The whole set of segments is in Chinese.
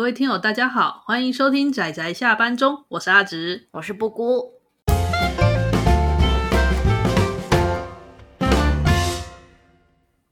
各位听友，大家好，欢迎收听仔仔下班中，我是阿直，我是布姑。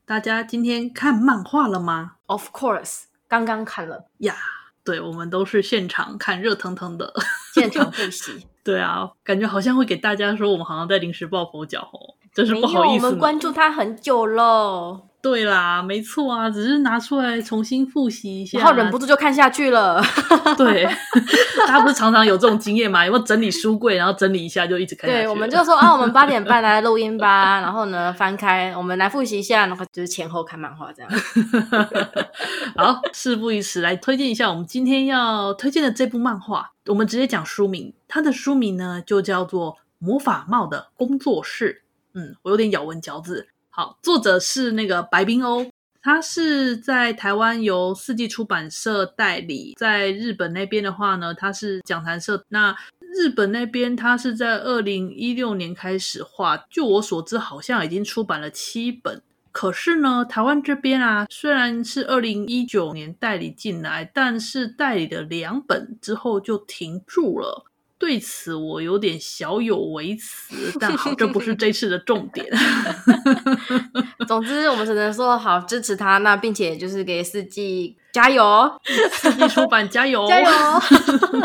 大家今天看漫画了吗？Of course，刚刚看了呀。Yeah, 对，我们都是现场看热腾腾的，现场复习。对啊，感觉好像会给大家说，我们好像在临时抱佛脚哦，真是不好意思。我们关注他很久喽。对啦，没错啊，只是拿出来重新复习一下，然后忍不住就看下去了。对，大家不是常常有这种经验吗？有没有整理书柜，然后整理一下就一直看下去？对，我们就说啊，我们八点半来录音吧，然后呢，翻开，我们来复习一下，然后就是前后看漫画这样。好，事不宜迟，来推荐一下我们今天要推荐的这部漫画。我们直接讲书名，它的书名呢就叫做《魔法帽的工作室》。嗯，我有点咬文嚼字。好，作者是那个白冰欧，他是在台湾由四季出版社代理，在日本那边的话呢，他是讲谈社。那日本那边他是在二零一六年开始画，就我所知，好像已经出版了七本。可是呢，台湾这边啊，虽然是二零一九年代理进来，但是代理的两本之后就停住了。对此我有点小有微词，但好，这不是这次的重点。总之，我们只能说好支持他，那并且就是给四季加油，四季出版加油，加油！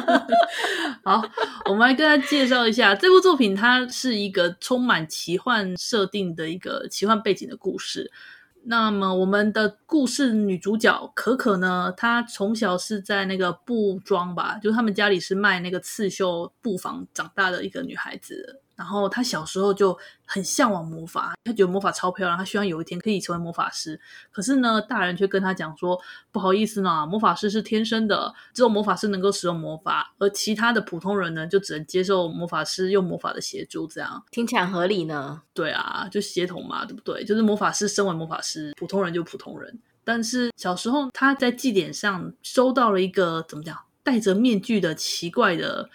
好，我们来跟他介绍一下这部作品，它是一个充满奇幻设定的一个奇幻背景的故事。那么，我们的故事女主角可可呢，她从小是在那个布庄吧，就是他们家里是卖那个刺绣布坊长大的一个女孩子。然后他小时候就很向往魔法，他觉得魔法超漂亮，他希望有一天可以成为魔法师。可是呢，大人却跟他讲说：“不好意思呢，魔法师是天生的，只有魔法师能够使用魔法，而其他的普通人呢，就只能接受魔法师用魔法的协助。”这样听起来合理呢？对啊，就协同嘛，对不对？就是魔法师身为魔法师，普通人就普通人。但是小时候他在祭典上收到了一个怎么讲，戴着面具的奇怪的。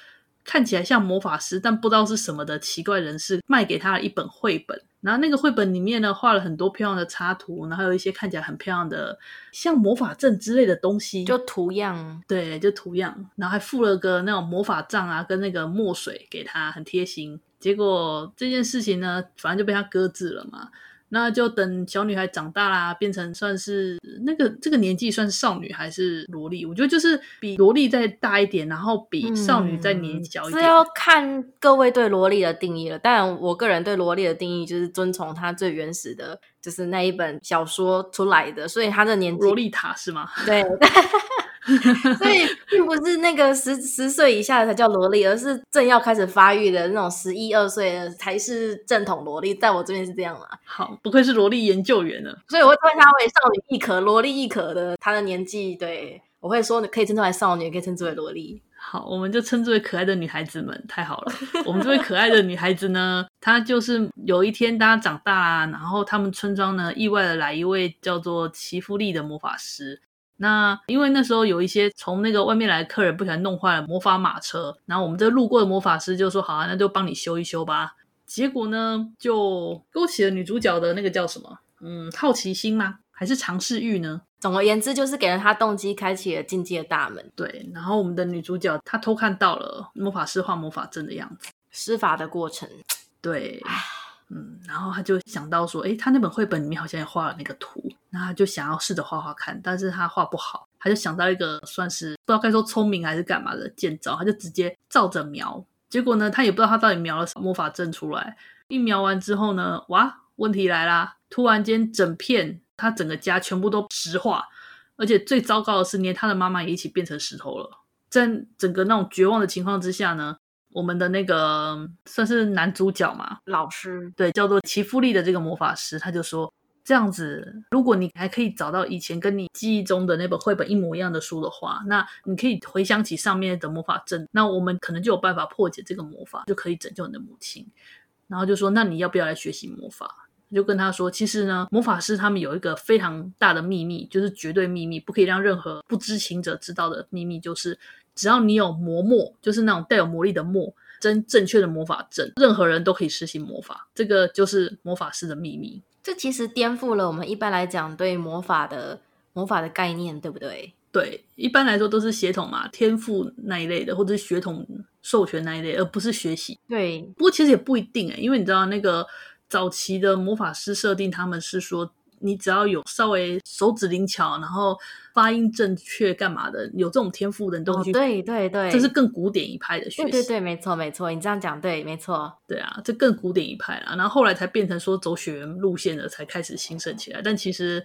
看起来像魔法师，但不知道是什么的奇怪人士卖给他了一本绘本，然后那个绘本里面呢，画了很多漂亮的插图，然后还有一些看起来很漂亮的像魔法阵之类的东西，就图样，对，就图样，然后还附了个那种魔法杖啊，跟那个墨水给他，很贴心。结果这件事情呢，反正就被他搁置了嘛。那就等小女孩长大啦，变成算是那个这个年纪算是少女还是萝莉？我觉得就是比萝莉再大一点，然后比少女再年小一点。这、嗯、要看各位对萝莉的定义了。但我个人对萝莉的定义就是遵从她最原始的，就是那一本小说出来的，所以她的年纪。萝莉塔是吗？对。所以并不是那个十十岁以下的才叫萝莉，而是正要开始发育的那种十一二岁的才是正统萝莉。在我这边是这样啦。好，不愧是萝莉研究员呢。所以我会称她为少女亦可，萝莉亦可的。她的年纪，对，我会说你可以称之为少女，也可以称之为萝莉。好，我们就称之为可爱的女孩子们。太好了，我们这位可爱的女孩子呢，她就是有一天大家长大啦，然后他们村庄呢意外的来一位叫做齐夫利的魔法师。那因为那时候有一些从那个外面来的客人不小心弄坏了魔法马车，然后我们这路过的魔法师就说：“好啊，那就帮你修一修吧。”结果呢，就勾起了女主角的那个叫什么？嗯，好奇心吗？还是尝试欲呢？总而言之，就是给了她动机，开启了境界的大门。对，然后我们的女主角她偷看到了魔法师画魔法阵的样子，施法的过程。对。嗯，然后他就想到说，诶，他那本绘本里面好像也画了那个图，那他就想要试着画画看，但是他画不好，他就想到一个算是不知道该说聪明还是干嘛的剑招，他就直接照着描，结果呢，他也不知道他到底描了什么魔法阵出来，一描完之后呢，哇，问题来啦，突然间整片他整个家全部都石化，而且最糟糕的是，连他的妈妈也一起变成石头了，在整个那种绝望的情况之下呢。我们的那个算是男主角嘛，老师，对，叫做齐夫利的这个魔法师，他就说这样子，如果你还可以找到以前跟你记忆中的那本绘本一模一样的书的话，那你可以回想起上面的魔法阵，那我们可能就有办法破解这个魔法，就可以拯救你的母亲。然后就说，那你要不要来学习魔法？就跟他说，其实呢，魔法师他们有一个非常大的秘密，就是绝对秘密，不可以让任何不知情者知道的秘密，就是。只要你有魔墨，就是那种带有魔力的墨，真正确的魔法阵，任何人都可以实行魔法。这个就是魔法师的秘密。这其实颠覆了我们一般来讲对魔法的魔法的概念，对不对？对，一般来说都是血统嘛，天赋那一类的，或者是血统授权那一类，而不是学习。对，不过其实也不一定诶，因为你知道那个早期的魔法师设定，他们是说。你只要有稍微手指灵巧，然后发音正确，干嘛的？有这种天赋的人都会去。哦、对对对，这是更古典一派的学习。对对对，没错没错，你这样讲对，没错。对啊，这更古典一派啦。然后后来才变成说走血缘路线的，才开始兴盛起来。但其实，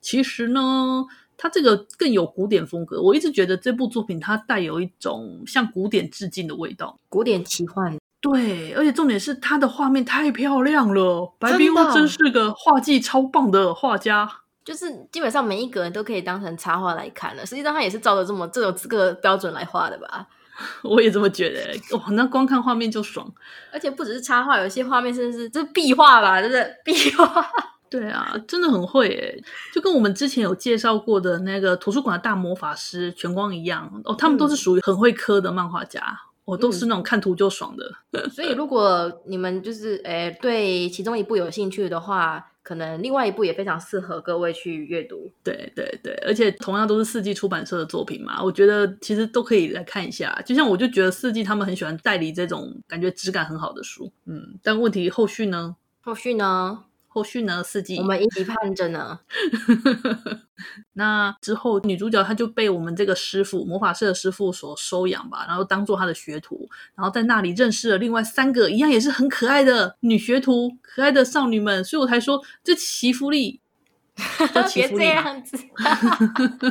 其实呢，它这个更有古典风格。我一直觉得这部作品它带有一种向古典致敬的味道，古典奇幻。对，而且重点是他的画面太漂亮了，白冰屋真是个画技超棒的画家，就是基本上每一个人都可以当成插画来看了。实际上他也是照着这么这种这个标准来画的吧？我也这么觉得。哇，那光看画面就爽，而且不只是插画，有些画面甚至是这是壁画吧？就是壁画。对啊，真的很会诶，就跟我们之前有介绍过的那个图书馆的大魔法师全光一样哦，他们都是属于很会刻的漫画家。嗯我都是那种看图就爽的，嗯、所以如果你们就是诶、欸、对其中一部有兴趣的话，可能另外一部也非常适合各位去阅读。对对对，而且同样都是四季出版社的作品嘛，我觉得其实都可以来看一下。就像我就觉得四季他们很喜欢代理这种感觉质感很好的书，嗯，但问题后续呢？后续呢？后续呢？四季我们一起盼着呢。那之后，女主角她就被我们这个师傅魔法师的师傅所收养吧，然后当做她的学徒，然后在那里认识了另外三个一样也是很可爱的女学徒，可爱的少女们。所以我才说这祈福利，别这样子。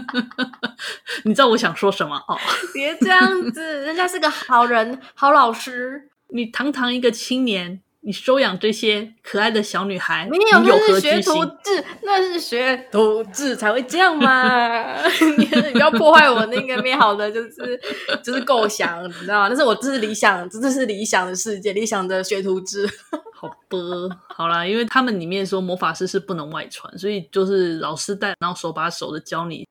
你知道我想说什么哦？别这样子，人家是个好人，好老师。你堂堂一个青年。你收养这些可爱的小女孩，没有，那是学徒制，那是学徒制才会这样嘛？你不要破坏我那个美好的，就是就是构想，你知道吗？那是我这是理想，这是理想的世界，理想的学徒制。好的，好啦，因为他们里面说魔法师是不能外传，所以就是老师带，然后手把手的教你。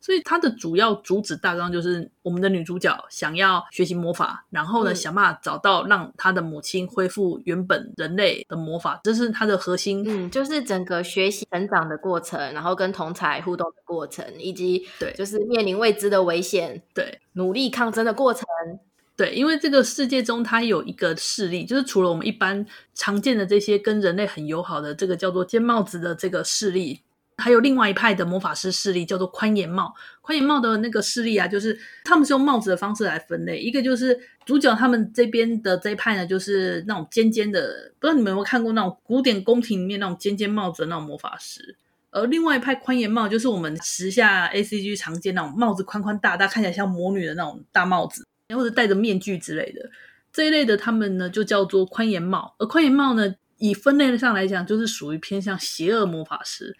所以它的主要主旨大纲就是，我们的女主角想要学习魔法，然后呢，嗯、想办法找到让她的母亲恢复原本人类的魔法，这是它的核心。嗯，就是整个学习成长的过程，然后跟同才互动的过程，以及对，就是面临未知的危险，对，努力抗争的过程。对，因为这个世界中它有一个势力，就是除了我们一般常见的这些跟人类很友好的这个叫做尖帽子的这个势力。还有另外一派的魔法师势力，叫做宽檐帽。宽檐帽的那个势力啊，就是他们是用帽子的方式来分类。一个就是主角他们这边的这一派呢，就是那种尖尖的，不知道你们有没有看过那种古典宫廷里面那种尖尖帽子的那种魔法师。而另外一派宽檐帽，就是我们时下 ACG 常见那种帽子宽宽大大，看起来像魔女的那种大帽子，或者戴着面具之类的这一类的，他们呢就叫做宽檐帽。而宽檐帽呢，以分类上来讲，就是属于偏向邪恶魔法师。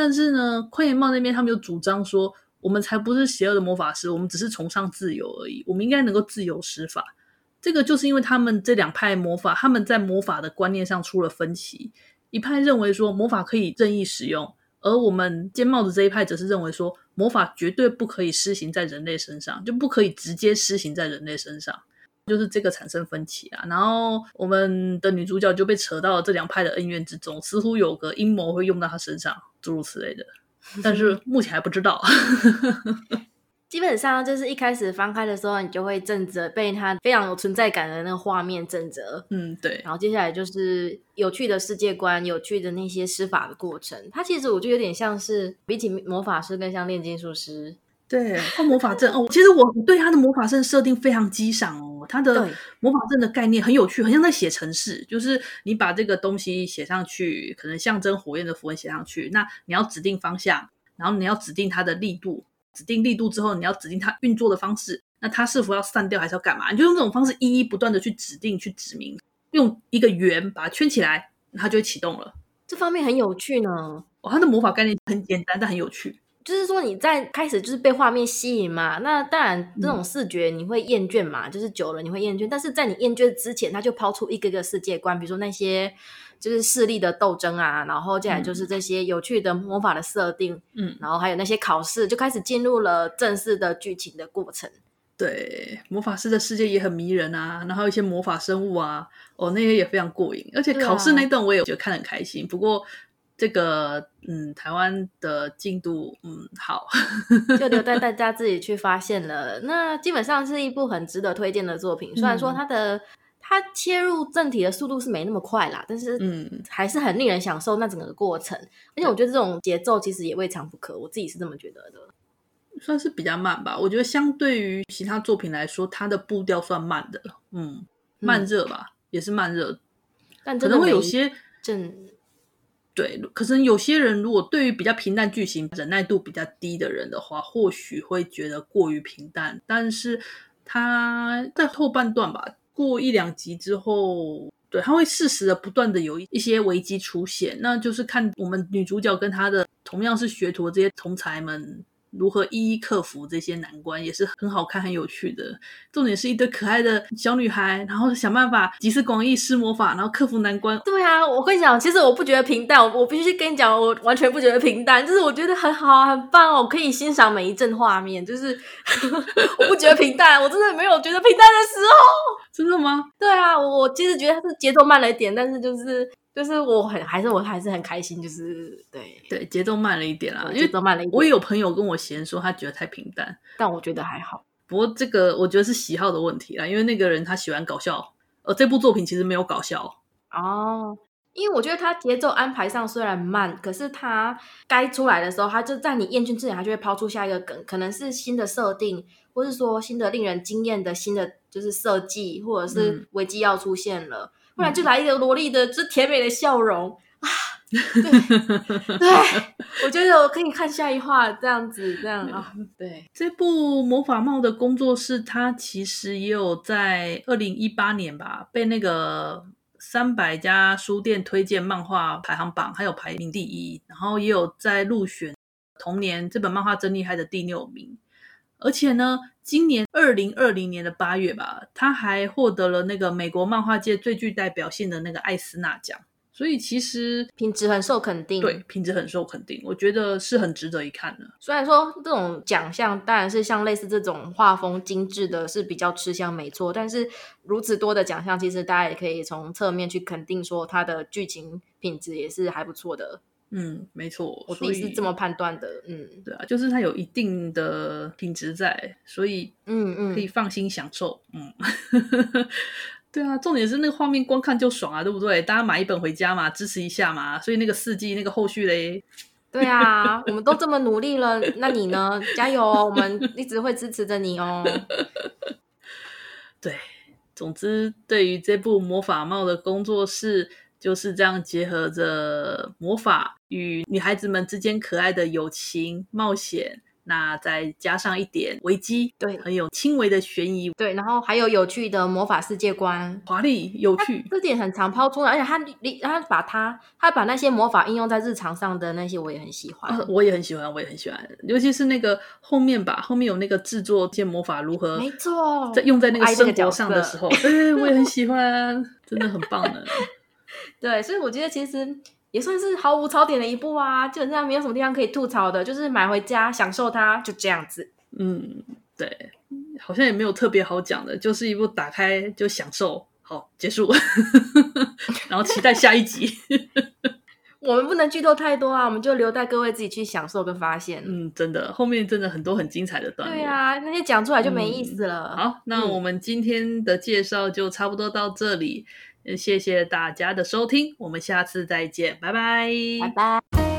但是呢，宽檐帽那边他们就主张说，我们才不是邪恶的魔法师，我们只是崇尚自由而已。我们应该能够自由施法。这个就是因为他们这两派魔法，他们在魔法的观念上出了分歧。一派认为说魔法可以任意使用，而我们尖帽子这一派则是认为说魔法绝对不可以施行在人类身上，就不可以直接施行在人类身上。就是这个产生分歧啊，然后我们的女主角就被扯到了这两派的恩怨之中，似乎有个阴谋会用到她身上，诸如此类的，但是目前还不知道。基本上就是一开始翻开的时候，你就会震着被它非常有存在感的那个画面震着，嗯，对。然后接下来就是有趣的世界观，有趣的那些施法的过程。它其实我觉得有点像是比起魔法师更像炼金术师。对，他魔法阵哦，其实我对他的魔法阵设定非常激赏哦。他的魔法阵的概念很有趣，很像在写程式，就是你把这个东西写上去，可能象征火焰的符文写上去，那你要指定方向，然后你要指定它的力度，指定力度之后，你要指定它运作的方式，那它是否要散掉还是要干嘛？你就用这种方式一一不断的去指定、去指明，用一个圆把它圈起来，它就会启动了。这方面很有趣呢。哦，他的魔法概念很简单，但很有趣。就是说你在开始就是被画面吸引嘛，那当然这种视觉你会厌倦嘛，嗯、就是久了你会厌倦。但是在你厌倦之前，他就抛出一个个世界观，比如说那些就是势力的斗争啊，然后接下来就是这些有趣的魔法的设定，嗯，然后还有那些考试，就开始进入了正式的剧情的过程。对，魔法师的世界也很迷人啊，然后一些魔法生物啊，哦，那些也非常过瘾。而且考试那段我也觉得看得很开心，不过。这个嗯，台湾的进度嗯好，就留待 大家自己去发现了。那基本上是一部很值得推荐的作品，虽然说它的、嗯、它切入正题的速度是没那么快啦，但是嗯，还是很令人享受那整个过程。而且我觉得这种节奏其实也未尝不可，我自己是这么觉得的。算是比较慢吧，我觉得相对于其他作品来说，它的步调算慢的，嗯，慢热吧，嗯、也是慢热，但可能会有些正。对，可是有些人如果对于比较平淡剧情忍耐度比较低的人的话，或许会觉得过于平淡。但是他在后半段吧，过一两集之后，对，他会适时的不断的有一些危机出现，那就是看我们女主角跟她的同样是学徒的这些同才们。如何一一克服这些难关，也是很好看、很有趣的。重点是一堆可爱的小女孩，然后想办法集思广益施魔法，然后克服难关。对啊，我跟你讲，其实我不觉得平淡，我我必须跟你讲，我完全不觉得平淡，就是我觉得很好、很棒哦，可以欣赏每一帧画面。就是 我不觉得平淡，我真的没有觉得平淡的时候。真的吗？对啊，我我其实觉得它是节奏慢了一点，但是就是。就是我很还是我还是很开心，就是对对节奏慢了一点啦，节奏慢了一点。我也有朋友跟我嫌说他觉得太平淡，但我觉得还好。不过这个我觉得是喜好的问题啦，因为那个人他喜欢搞笑，而这部作品其实没有搞笑哦。因为我觉得他节奏安排上虽然慢，可是他该出来的时候，他就在你厌倦之前，他就会抛出下一个梗，可能是新的设定，或是说新的令人惊艳的新的就是设计，或者是危机要出现了。嗯不然就来一个萝莉的，这甜美的笑容啊！对，对，我觉得我可以看下一话这样子，这样啊。对，这部魔法帽的工作室，它其实也有在二零一八年吧，被那个三百家书店推荐漫画排行榜还有排名第一，然后也有在入选同年这本漫画真厉害的第六名。而且呢，今年二零二零年的八月吧，他还获得了那个美国漫画界最具代表性的那个艾斯纳奖，所以其实品质很受肯定。对，品质很受肯定，我觉得是很值得一看的。虽然说这种奖项当然是像类似这种画风精致的，是比较吃香，没错。但是如此多的奖项，其实大家也可以从侧面去肯定说，它的剧情品质也是还不错的。嗯，没错，我自己是这么判断的。嗯，对啊，就是它有一定的品质在，所以嗯嗯，可以放心享受。嗯，嗯 对啊，重点是那个画面光看就爽啊，对不对？大家买一本回家嘛，支持一下嘛。所以那个四季那个后续嘞，对啊，我们都这么努力了，那你呢？加油哦，我们一直会支持着你哦。对，总之对于这部魔法帽的工作室。就是这样结合着魔法与女孩子们之间可爱的友情冒险，那再加上一点危机，对，很有轻微的悬疑，对，然后还有有趣的魔法世界观，华丽有趣，这点很常抛出来，而且他他把他他把那些魔法应用在日常上的那些，我也很喜欢，呃，我也很喜欢，我也很喜欢，尤其是那个后面吧，后面有那个制作这些魔法如何，没错，在用在那个生活上的时候，对，我也很喜欢，真的很棒的。对，所以我觉得其实也算是毫无槽点的一部啊，基本上没有什么地方可以吐槽的，就是买回家享受它，就这样子。嗯，对，好像也没有特别好讲的，就是一部打开就享受，好结束，然后期待下一集。我们不能剧透太多啊，我们就留待各位自己去享受跟发现。嗯，真的，后面真的很多很精彩的段落。对啊，那些讲出来就没意思了。嗯，好，那我们今天的介绍就差不多到这里。谢谢大家的收听，我们下次再见，拜拜，拜拜。